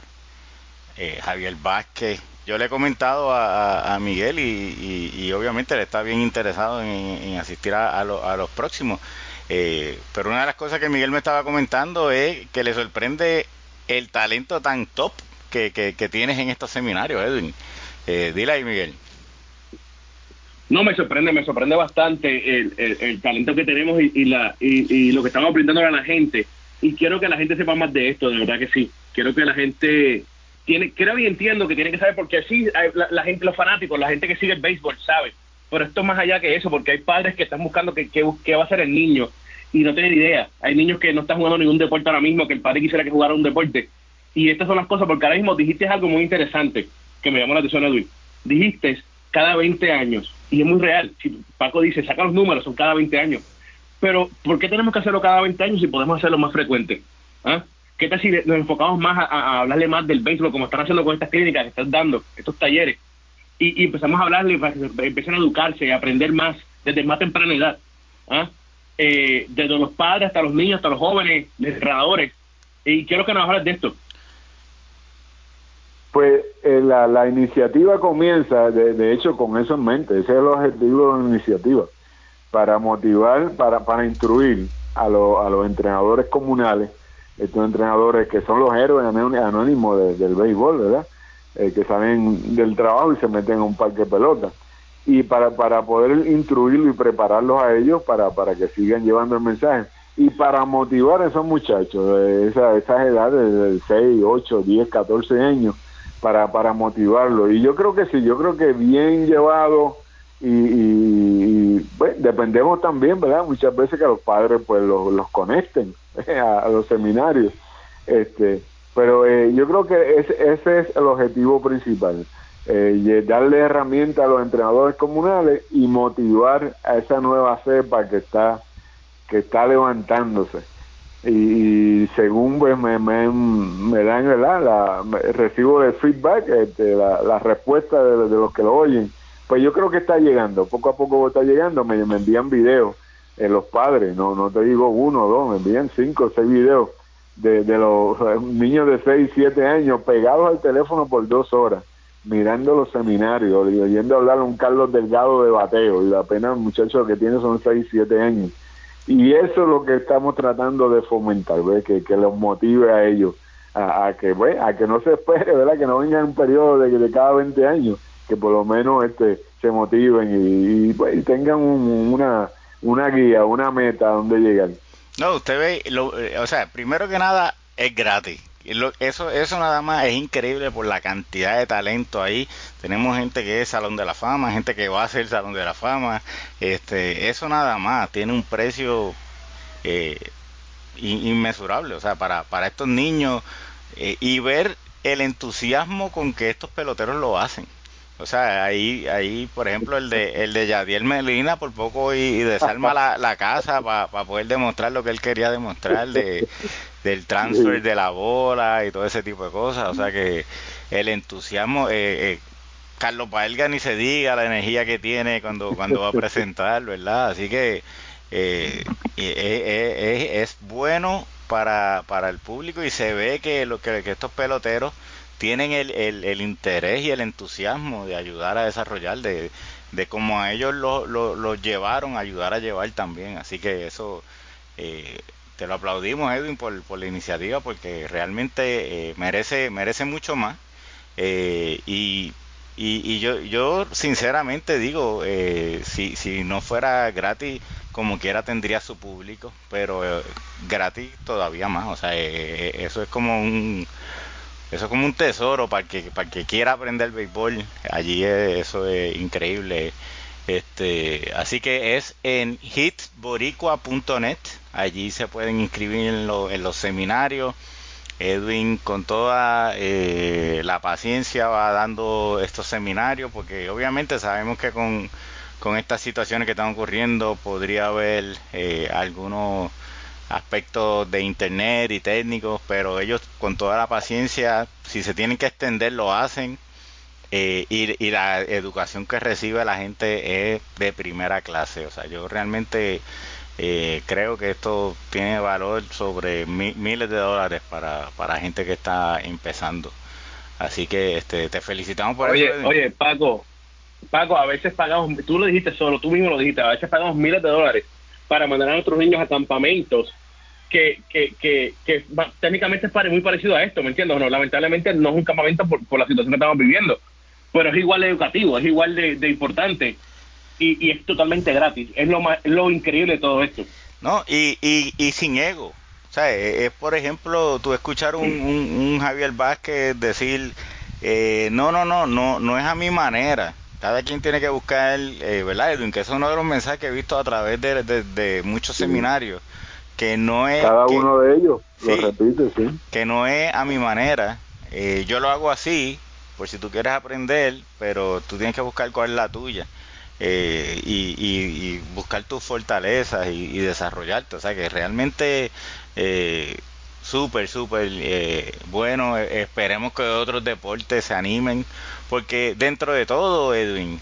S1: eh, Javier Vázquez. Yo le he comentado a, Miguel y, obviamente le está bien interesado en, asistir a, los próximos. Eh, pero una de las cosas que Miguel me estaba comentando es que le sorprende el talento tan top que, que, tienes en estos seminarios, Edwin. Eh, dile ahí, Miguel.
S3: No, me sorprende, me sorprende bastante el, el, talento que tenemos y, la, y, lo que estamos brindando a la gente. Y quiero que la gente sepa más de esto, de verdad que sí. Quiero que la gente tiene, creo y entiendo que tiene que saber, porque sí, la, gente, los fanáticos, la gente que sigue el béisbol sabe. Pero esto es más allá que eso, porque hay padres que están buscando qué que, que va a ser el niño y no tienen idea. Hay niños que no están jugando ningún deporte ahora mismo, que el padre quisiera que jugara un deporte. Y estas son las cosas, porque ahora mismo dijiste algo muy interesante que me llamó la atención, Edwin. Dijiste cada 20 años. Y es muy real. Si Paco dice, saca los números, son cada 20 años. Pero, ¿por qué tenemos que hacerlo cada 20 años si podemos hacerlo más frecuente? ¿Ah? ¿Qué tal si nos enfocamos más a, hablarle más del béisbol, como están haciendo con estas clínicas que están dando, estos talleres? Y, empezamos a hablarle para que empiecen a educarse a aprender más desde más temprana edad. ¿Ah? Eh, desde los padres hasta los niños, hasta los jóvenes, entrenadores. Y quiero que nos hables de esto.
S2: Pues eh, la, la, iniciativa comienza, de, de, hecho, con eso en mente. Ese es el objetivo de la iniciativa, para motivar, para, para instruir a, a los entrenadores comunales, estos entrenadores que son los héroes anónimos del béisbol, ¿verdad? Eh, que salen del trabajo y se meten en un parque de pelota. Y para, para poder instruirlos y prepararlos a ellos para, para que sigan llevando el mensaje. Y para motivar a esos muchachos de esa, esas edades, de 6, 8, 10, 14 años, para, para motivarlo. Y yo creo que sí, yo creo que bien llevado y, bueno, dependemos también, ¿verdad? Muchas veces que los padres pues los, los conecten a, los seminarios. este Pero eh, yo creo que ese, ese es el objetivo principal. Eh, darle herramientas a los entrenadores comunales y motivar a esa nueva cepa que está que está levantándose y, según pues me, me, me dan la, recibo de feedback este, la, respuesta de, los que lo oyen. Pues yo creo que está llegando poco a poco está llegando. Me, me envían videos eh, los padres no no te digo uno o dos me envían cinco o seis videos de, de los niños de seis siete años pegados al teléfono por dos horas mirando los seminarios y oyendo hablar a un Carlos Delgado de bateo y apenas muchacho que tiene son seis siete años y eso es lo que estamos tratando de fomentar, Que, que los motive a ellos a, que a que no se espere, ¿verdad? Que no venga un periodo de, cada 20 años, que por lo menos este se motiven y, pues, tengan una, una guía, una meta a dónde llegar.
S1: No, usted ve, lo, eh, o sea, primero que nada es gratis. Eso, eso nada más es increíble por la cantidad de talento ahí. Tenemos gente que es Salón de la Fama, gente que va a ser Salón de la Fama. Este, eso nada más tiene un precio eh, inmesurable, o sea, para, para estos niños eh, y ver el entusiasmo con que estos peloteros lo hacen. O sea, ahí, ahí por ejemplo, el de, el de Yadiel Melina por poco y, desarma la, la casa para poder demostrar lo que él quería demostrar de, del transfer de la bola y todo ese tipo de cosas. O sea que el entusiasmo, eh, eh, Carlos Baelga ni se diga la energía que tiene cuando, cuando va a presentar, ¿verdad? Así que eh, es bueno para, para el público y se ve que, lo, que, estos peloteros tienen el, el, interés y el entusiasmo de ayudar a desarrollar, de, de como a ellos los lo, llevaron ayudar a llevar también. Así que eso eh, te lo aplaudimos, Edwin, por, por la iniciativa, porque realmente eh, merece, merece mucho más. Eh, y, yo, sinceramente digo, si, si no fuera gratis, como quiera tendría su público, pero gratis todavía más. O sea, eso es como un eso es como un tesoro para el que, para que quiera aprender béisbol. Allí eso es increíble. Este, así que es en hitboricua.net. Allí se pueden inscribir en, los seminarios. Edwin con toda eh, la paciencia va dando estos seminarios porque obviamente sabemos que con, con estas situaciones que están ocurriendo podría haber eh, algunos aspectos de internet y técnicos, pero ellos con toda la paciencia, si se tienen que extender, lo hacen. Eh, y, la educación que recibe la gente es de primera clase. O sea, yo realmente eh, creo que esto tiene valor sobre miles de dólares para, para gente que está empezando. Así que este, te felicitamos por
S3: oye, eso. Oye, Paco, Paco, a veces pagamos, tú lo dijiste solo, tú mismo lo dijiste, a veces pagamos miles de dólares para mandar a nuestros niños a campamentos que, que, que, que técnicamente es muy parecido a esto, ¿me entiendes? No, lamentablemente no es un campamento por, por la situación que estamos viviendo, pero es igual de educativo, es igual de, importante y, y, es totalmente gratis. Es lo, más, lo increíble de todo esto.
S1: No, y, y, y sin ego. O sea, es, por ejemplo, tú escuchar un, un, Javier Vázquez decir, eh, no, no, no, no, no es a mi manera. Cada quien tiene que buscar, eh, ¿verdad, Edwin? Que es uno de los mensajes que he visto a través de, de, muchos seminarios que no es
S2: cada uno de ellos lo repite sí
S1: que no es a mi manera eh, yo lo hago así por si tú quieres aprender pero tú tienes que buscar cuál es la tuya eh, y, buscar tus fortalezas y, desarrollarte o sea que realmente eh, súper súper eh, bueno esperemos que otros deportes se animen porque dentro de todo Edwin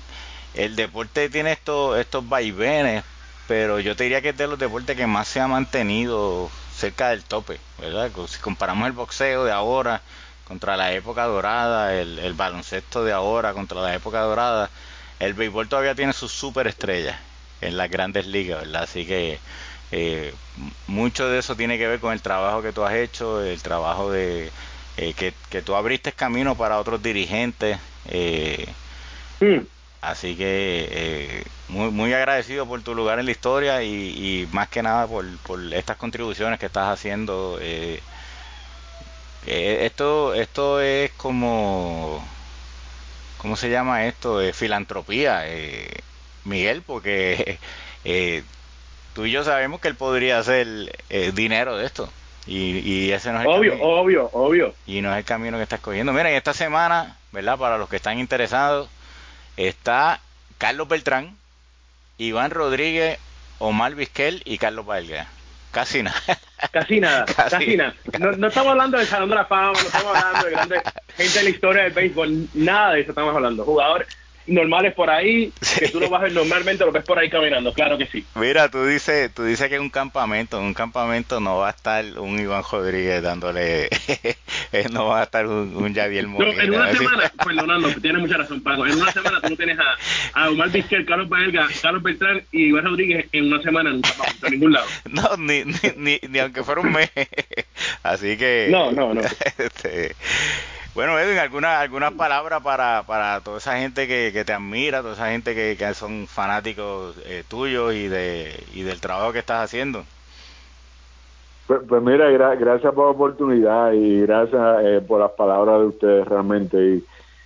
S1: el deporte tiene estos estos vaivenes pero yo te diría que es de los deportes que más se ha mantenido cerca del tope, ¿verdad? Si comparamos el boxeo de ahora contra la época dorada, el, baloncesto de ahora contra la época dorada, el béisbol todavía tiene sus superestrellas en las grandes ligas, ¿verdad? Así que eh, mucho de eso tiene que ver con el trabajo que tú has hecho, el trabajo de eh, que, que, tú abriste camino para otros dirigentes. Eh, mm. Así que muy, muy agradecido por tu lugar en la historia y, más que nada por, por, estas contribuciones que estás haciendo. Esto, esto es como, ¿cómo se llama esto? filantropía, Miguel, porque <laughs> tú y yo sabemos que él podría hacer dinero de esto. Y, y ese no es el
S3: obvio, obvio, obvio.
S1: Y no es el camino que está escogiendo. Miren, esta semana, ¿verdad? Para los que están interesados, está Carlos Beltrán, Iván Rodríguez, Omar Vizquel y Carlos Valga. Casi nada.
S3: Casi nada, <laughs> casi, nada. No, no, estamos hablando del Salón de la Fama, no estamos hablando de grandes gente de la historia del béisbol, nada de eso estamos hablando. Jugadores, normales por ahí, que tú lo vas a ver normalmente, lo ves por ahí caminando, claro que sí.
S1: Mira, tú dices, tú dices que un campamento, en un campamento no va a estar un Iván Rodríguez dándole, <laughs> no va a estar un, un Javier Molina.
S3: No, en una semana, perdonando, tienes mucha razón, Paco, en una semana tú no tienes a, a Omar Vizquel, Carlos Belga, Carlos Beltrán y Iván Rodríguez en una semana en un campamento, en ningún lado. <laughs>
S1: No, ni, ni, ni, aunque fuera un mes. <laughs> Así que...
S3: No, no, no.
S1: Este, Bueno, Edwin, ¿alguna, algunas palabras para, para toda esa gente que, que te admira, toda esa gente que, que son fanáticos eh, tuyos y, de, y del trabajo que estás haciendo?
S2: Pues, pues mira, gracias por la oportunidad y gracias eh, por las palabras de ustedes realmente.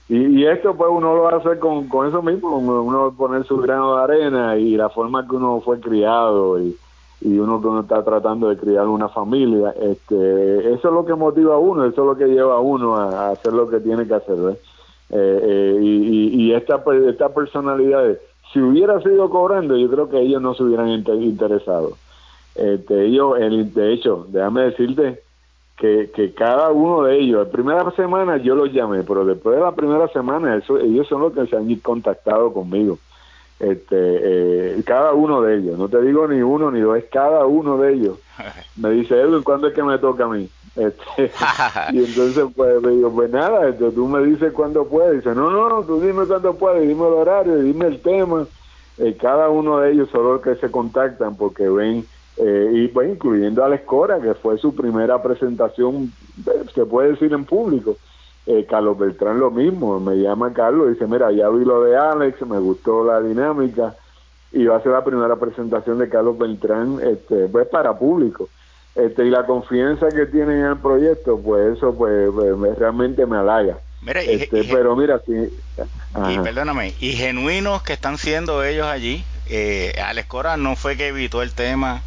S2: Y, y, esto pues uno lo hace con, con eso mismo, uno poner su grano de arena y la forma que uno fue criado y, y uno que uno está tratando de criar una familia, este, eso es lo que motiva a uno, eso es lo que lleva a uno a, hacer lo que tiene que hacer. Eh, eh, y, y, esta, esta personalidad, si hubiera sido cobrando, yo creo que ellos no se hubieran interesado. Este, ellos, el, de hecho, déjame decirte que, que cada uno de ellos, la primera semana yo los llamé, pero después de la primera semana ellos son los que se han contactado conmigo. Este, eh, cada uno de ellos, no te digo ni uno ni dos, es cada uno de ellos. <laughs> Me dice, Edwin, ¿cuándo es que me toca a mí? Este, <laughs> y entonces pues me digo, pues nada, este, tú me dices cuándo puedes. Dice, no, no, tú dime cuándo puedes, dime el horario, dime el tema. Eh, cada uno de ellos son los que se contactan porque ven eh, y pues incluyendo a la Escora, que fue su primera presentación, se puede decir en público. Eh, Carlos Beltrán lo mismo, me llama Carlos y dice, mira, ya vi lo de Alex, me gustó la dinámica y va a ser la primera presentación de Carlos Beltrán este, pues para público. Este, y la confianza que tienen en el proyecto, pues eso pues, pues realmente me halaga. este, pero mira, sí,
S1: y perdóname, y genuinos que están siendo ellos allí, eh, Alex Cora no fue que evitó el tema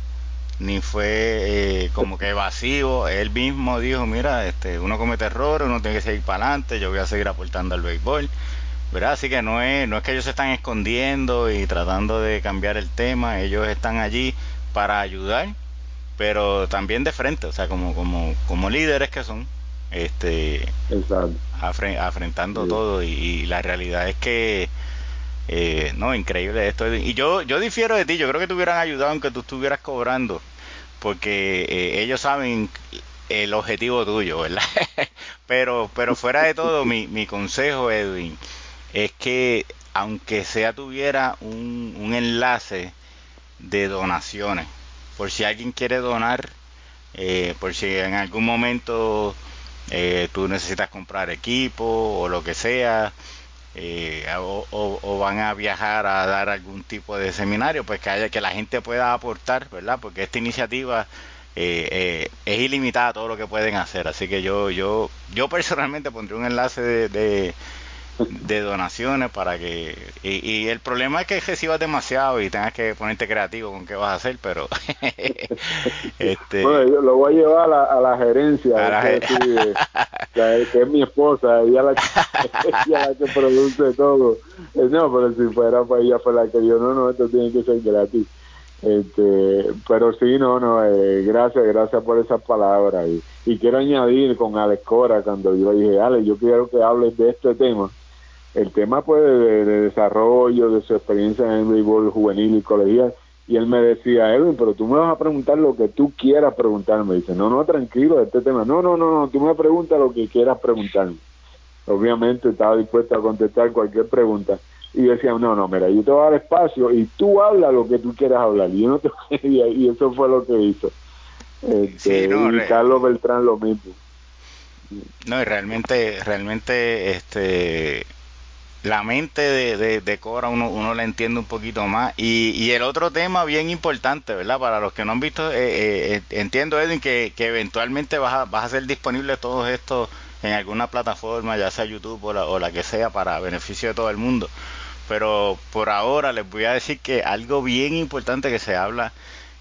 S1: ni fue eh, como que evasivo. Él mismo dijo, mira, este, uno comete errores, uno tiene que seguir para adelante, yo voy a seguir aportando al béisbol. ¿verdad? Así que no es, no es que ellos se están escondiendo y tratando de cambiar el tema, ellos están allí para ayudar, pero también de frente, o sea, como, como, como líderes que son, este, afrentando todo y, la realidad es que eh, no, increíble esto. Y yo, yo difiero de ti, yo creo que te hubieran ayudado aunque tú estuvieras cobrando, porque eh, ellos saben el objetivo tuyo, ¿verdad? <laughs> pero, pero fuera de todo, mi, mi consejo, Edwin, es que aunque sea tuviera un, un enlace de donaciones, por si alguien quiere donar, eh, por si en algún momento eh, tú necesitas comprar equipo o lo que sea, eh, o, van a viajar a dar algún tipo de seminario, pues que haya que la gente pueda aportar, ¿verdad? Porque esta iniciativa eh, eh, es ilimitada todo lo que pueden hacer, así que yo yo yo personalmente pondré un enlace de de donaciones para que y, el problema es que recibas demasiado y tengas que ponerte creativo con qué vas a hacer pero <laughs>
S2: este bueno, lo voy a llevar a la, a la gerencia <laughs> que, es mi esposa ella la, <laughs> ella la que produce todo. Eh, no pero si fuera pues ella fue la que yo no no esto tiene que ser gratis este pero sí no no eh, gracias gracias por esas palabras y, y quiero añadir con Alex Cora cuando yo dije Alex yo quiero que hables de este tema el tema pues de, desarrollo, de su experiencia en el béisbol juvenil y colegial, y él me decía, Edwin, pero tú me vas a preguntar lo que tú quieras preguntarme. Dice, no, no, tranquilo, este tema, no, no, no, no, tú me preguntas lo que quieras preguntarme. Obviamente estaba dispuesto a contestar cualquier pregunta. Y decía, no, no, mira, yo te voy a dar espacio y tú habla lo que tú quieras hablar. Y yo no te <laughs> y eso fue lo que hizo. Este, y Carlos Beltrán lo mismo.
S1: No, y realmente, realmente, este, la mente de, Cora uno, uno la entiende un poquito más. Y, y, el otro tema bien importante, ¿verdad? Para los que no han visto, eh, eh, eh, entiendo, Edwin, que, que eventualmente vas a, vas a ser disponible todo esto en alguna plataforma, ya sea YouTube o la, o la que sea, para beneficio de todo el mundo. Pero por ahora les voy a decir que algo bien importante que se habla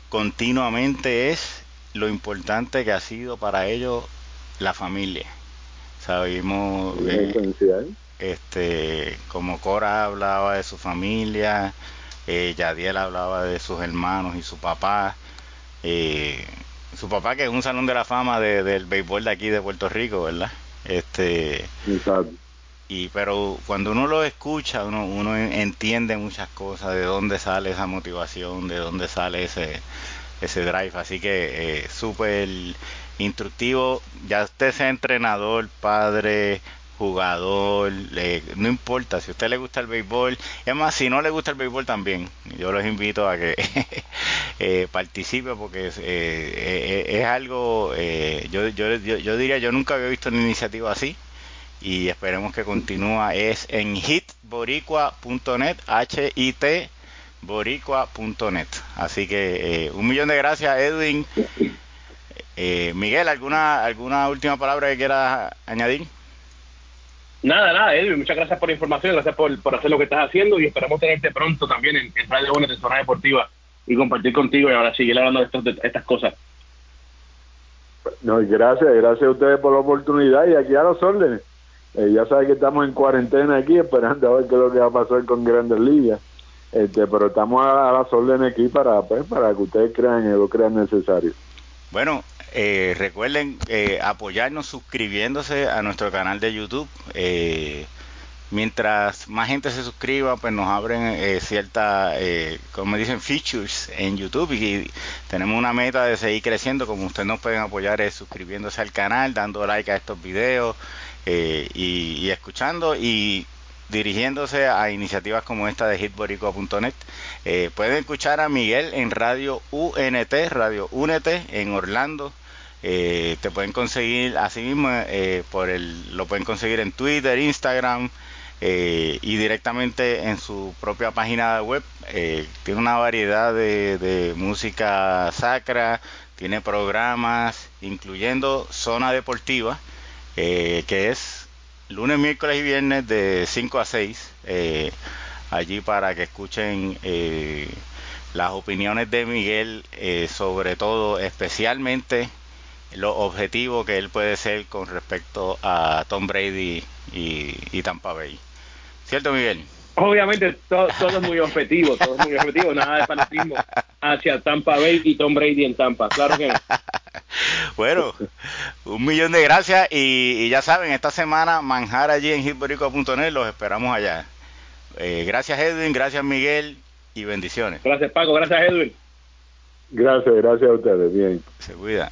S1: continuamente es lo importante que ha sido para ellos la familia. Sabemos este como Cora hablaba de su familia eh, Yadiel hablaba de sus hermanos y su papá eh, su papá que es un salón de la fama del béisbol de aquí de Puerto Rico verdad este y pero cuando uno lo escucha uno, uno entiende muchas cosas de dónde sale esa motivación de dónde sale ese ese drive. Así que eh, súper instructivo. Ya usted sea entrenador padre jugador, no importa, si a usted le gusta el béisbol, es más, si no le gusta el béisbol también, yo los invito a que <laughs> eh, participe porque es, eh, eh, es algo, yo, yo, yo, diría, yo nunca había visto una iniciativa así y esperemos que continúa. Es en hitboricua.net, H-I-T boricua.net. Así que eh, un millón de gracias, Edwin. Eh, Miguel, ¿alguna, ¿alguna última palabra que quieras añadir?
S3: Nada, nada, Edwin, muchas gracias por la información, gracias por, por hacer lo que estás haciendo y esperamos tenerte pronto también en, en Radio de Zona Deportiva y compartir contigo y ahora seguir hablando de, de estas cosas.
S2: No, gracias, gracias a ustedes por la oportunidad y aquí a los órdenes. Eh, ya saben que estamos en cuarentena aquí esperando a ver qué es lo que va a pasar con Grandes Ligas. Este, pero estamos a, las órdenes aquí para, pues, para que ustedes crean en lo crean necesario.
S1: Bueno, eh, recuerden eh, apoyarnos suscribiéndose a nuestro canal de YouTube. Eh, mientras más gente se suscriba, pues nos abren ciertas, como dicen, features en YouTube y, tenemos una meta de seguir creciendo. Como ustedes nos pueden apoyar es suscribiéndose al canal, dando like a estos videos y, y escuchando y dirigiéndose a iniciativas como esta de hitboricua.net. Eh, pueden escuchar a Miguel en Radio UNT, Radio Únete en Orlando. Eh, te pueden conseguir así mismo, eh, por el, lo pueden conseguir en Twitter, Instagram y directamente en su propia página web. tiene una variedad de música sacra, tiene programas, incluyendo Zona Deportiva, que es lunes, miércoles y viernes de 5 a 6, eh, allí para que escuchen eh, las opiniones de Miguel, eh, sobre todo, especialmente los objetivos que él puede ser con respecto a Tom Brady y, Tampa Bay. ¿Cierto, Miguel?
S3: Obviamente todo, es muy objetivo, todo es muy objetivo, nada de fanatismo hacia Tampa Bay y Tom Brady en Tampa, claro que no.
S1: Bueno, un millón de gracias y, ya saben, esta semana manjar allí en hitborico.net, los esperamos allá. Eh, gracias Edwin, gracias Miguel y bendiciones.
S3: Gracias Paco, gracias Edwin.
S2: Gracias, gracias a ustedes, bien.
S1: Se cuida.